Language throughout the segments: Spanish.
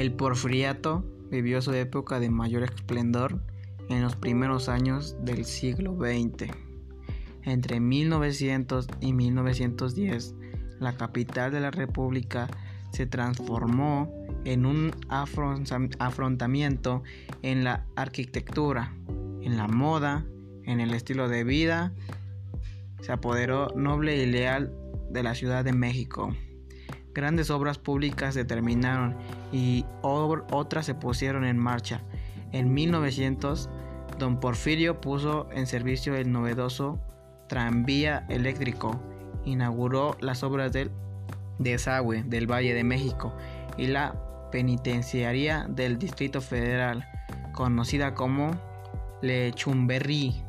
El porfiriato vivió su época de mayor esplendor en los primeros años del siglo XX. Entre 1900 y 1910, la capital de la República se transformó en un afrontamiento en la arquitectura, en la moda, en el estilo de vida. Se apoderó noble y leal de la Ciudad de México. Grandes obras públicas se terminaron y otras se pusieron en marcha. En 1900, don Porfirio puso en servicio el novedoso tranvía eléctrico, inauguró las obras del desagüe del Valle de México y la penitenciaría del Distrito Federal, conocida como Lechumberri.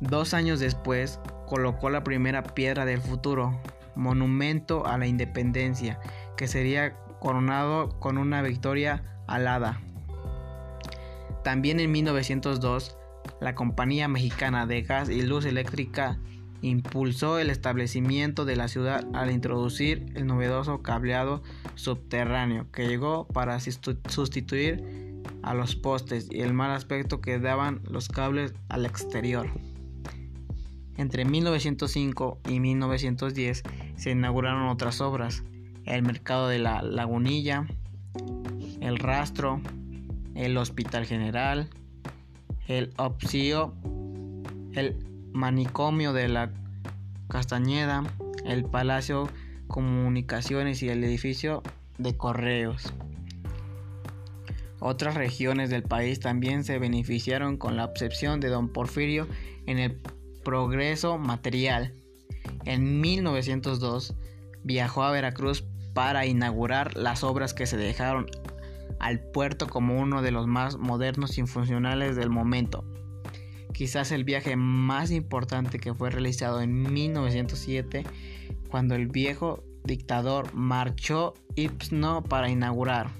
Dos años después, colocó la primera piedra del futuro, monumento a la independencia, que sería coronado con una victoria alada. También en 1902, la Compañía Mexicana de Gas y Luz Eléctrica impulsó el establecimiento de la ciudad al introducir el novedoso cableado subterráneo que llegó para sustituir a los postes y el mal aspecto que daban los cables al exterior. Entre 1905 y 1910 se inauguraron otras obras, el mercado de la Lagunilla, el rastro, el Hospital General, el Opsio, el manicomio de la Castañeda, el Palacio Comunicaciones y el edificio de Correos. Otras regiones del país también se beneficiaron con la obsesión de don Porfirio en el progreso material. En 1902 viajó a Veracruz para inaugurar las obras que se dejaron al puerto como uno de los más modernos y funcionales del momento. Quizás el viaje más importante que fue realizado en 1907 cuando el viejo dictador marchó Ipsno para inaugurar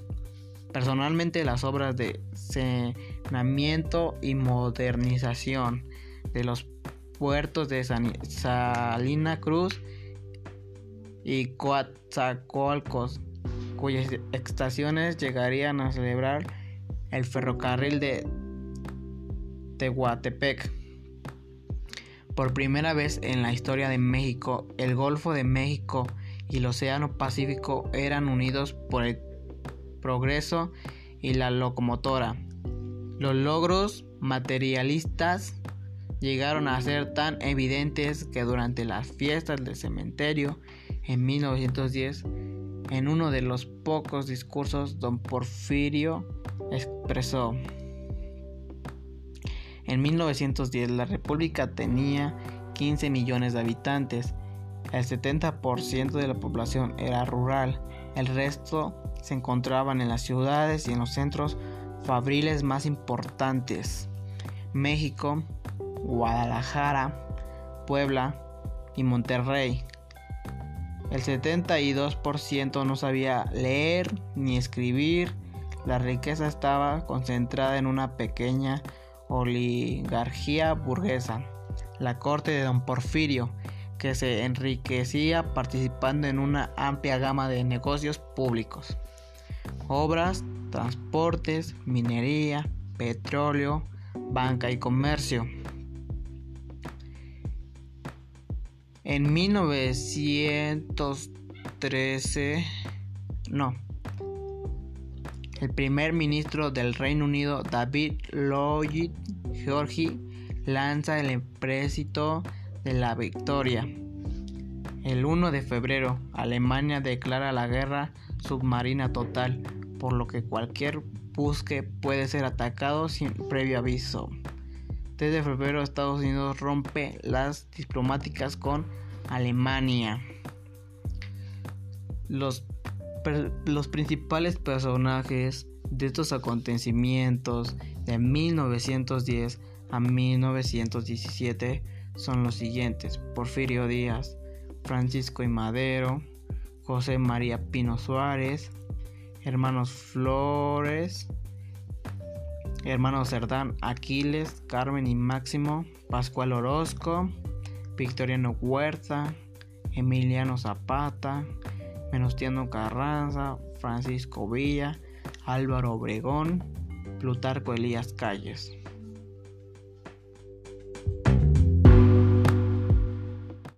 personalmente las obras de saneamiento y modernización de los puertos de Salina Cruz y Coatzacoalcos cuyas estaciones llegarían a celebrar el ferrocarril de Tehuantepec. Por primera vez en la historia de México, el Golfo de México y el Océano Pacífico eran unidos por el progreso y la locomotora. Los logros materialistas llegaron a ser tan evidentes que durante las fiestas del cementerio en 1910 en uno de los pocos discursos, don Porfirio expresó, en 1910 la República tenía 15 millones de habitantes, el 70% de la población era rural, el resto se encontraban en las ciudades y en los centros fabriles más importantes, México, Guadalajara, Puebla y Monterrey. El 72% no sabía leer ni escribir. La riqueza estaba concentrada en una pequeña oligarquía burguesa, la corte de don Porfirio, que se enriquecía participando en una amplia gama de negocios públicos, obras, transportes, minería, petróleo, banca y comercio. En 1913, no, el primer ministro del Reino Unido, David Lloyd George, lanza el empréstito de la victoria. El 1 de febrero, Alemania declara la guerra submarina total, por lo que cualquier buque puede ser atacado sin previo aviso. Desde febrero Estados Unidos rompe las diplomáticas con Alemania. Los, los principales personajes de estos acontecimientos de 1910 a 1917 son los siguientes: Porfirio Díaz, Francisco y Madero, José María Pino Suárez, hermanos Flores, hermanos Cerdán, Aquiles, Carmen y Máximo, Pascual Orozco, Victoriano Huerta, Emiliano Zapata, Menustiano Carranza, Francisco Villa, Álvaro Obregón, Plutarco Elías Calles.